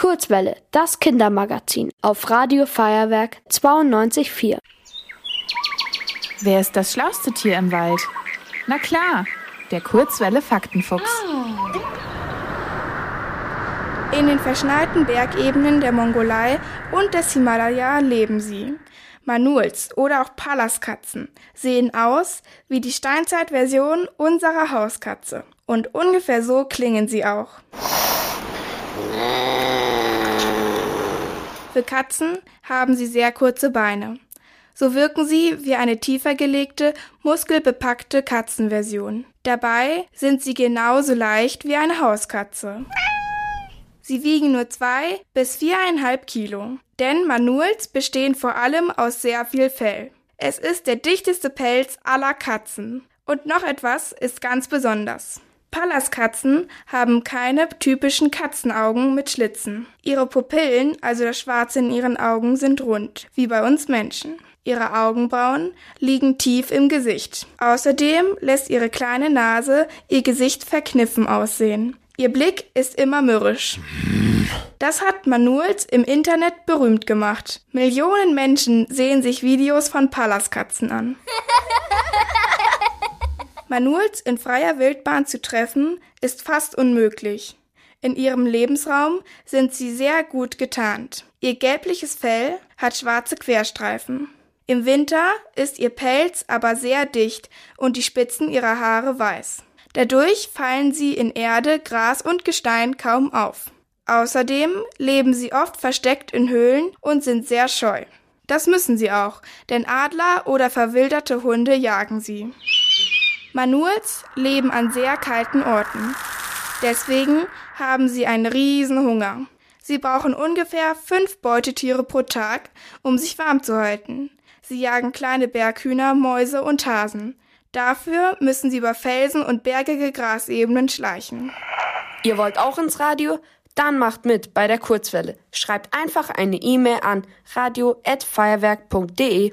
Kurzwelle, das Kindermagazin auf Radio Feuerwerk 92.4. Wer ist das schlauste Tier im Wald? Na klar, der Kurzwelle Faktenfuchs. In den verschneiten Bergebenen der Mongolei und des Himalaya leben sie. Manuls oder auch Palaskatzen sehen aus wie die Steinzeitversion unserer Hauskatze. Und ungefähr so klingen sie auch. Für Katzen haben sie sehr kurze Beine. So wirken sie wie eine tiefer gelegte, muskelbepackte Katzenversion. Dabei sind sie genauso leicht wie eine Hauskatze. Sie wiegen nur zwei bis viereinhalb Kilo. Denn Manuls bestehen vor allem aus sehr viel Fell. Es ist der dichteste Pelz aller Katzen. Und noch etwas ist ganz besonders. Palaskatzen haben keine typischen Katzenaugen mit Schlitzen. Ihre Pupillen, also das Schwarze in ihren Augen, sind rund, wie bei uns Menschen. Ihre Augenbrauen liegen tief im Gesicht. Außerdem lässt ihre kleine Nase ihr Gesicht verkniffen aussehen. Ihr Blick ist immer mürrisch. Das hat Manuels im Internet berühmt gemacht. Millionen Menschen sehen sich Videos von Palaskatzen an. Manuels in freier Wildbahn zu treffen, ist fast unmöglich. In ihrem Lebensraum sind sie sehr gut getarnt. Ihr gelbliches Fell hat schwarze Querstreifen. Im Winter ist ihr Pelz aber sehr dicht und die Spitzen ihrer Haare weiß. Dadurch fallen sie in Erde, Gras und Gestein kaum auf. Außerdem leben sie oft versteckt in Höhlen und sind sehr scheu. Das müssen sie auch, denn Adler oder verwilderte Hunde jagen sie. Manuls leben an sehr kalten Orten. Deswegen haben sie einen riesen Hunger. Sie brauchen ungefähr fünf Beutetiere pro Tag, um sich warm zu halten. Sie jagen kleine Berghühner, Mäuse und Hasen. Dafür müssen sie über Felsen und bergige Grasebenen schleichen. Ihr wollt auch ins Radio? Dann macht mit bei der Kurzwelle. Schreibt einfach eine E-Mail an radio@feuerwerk.de.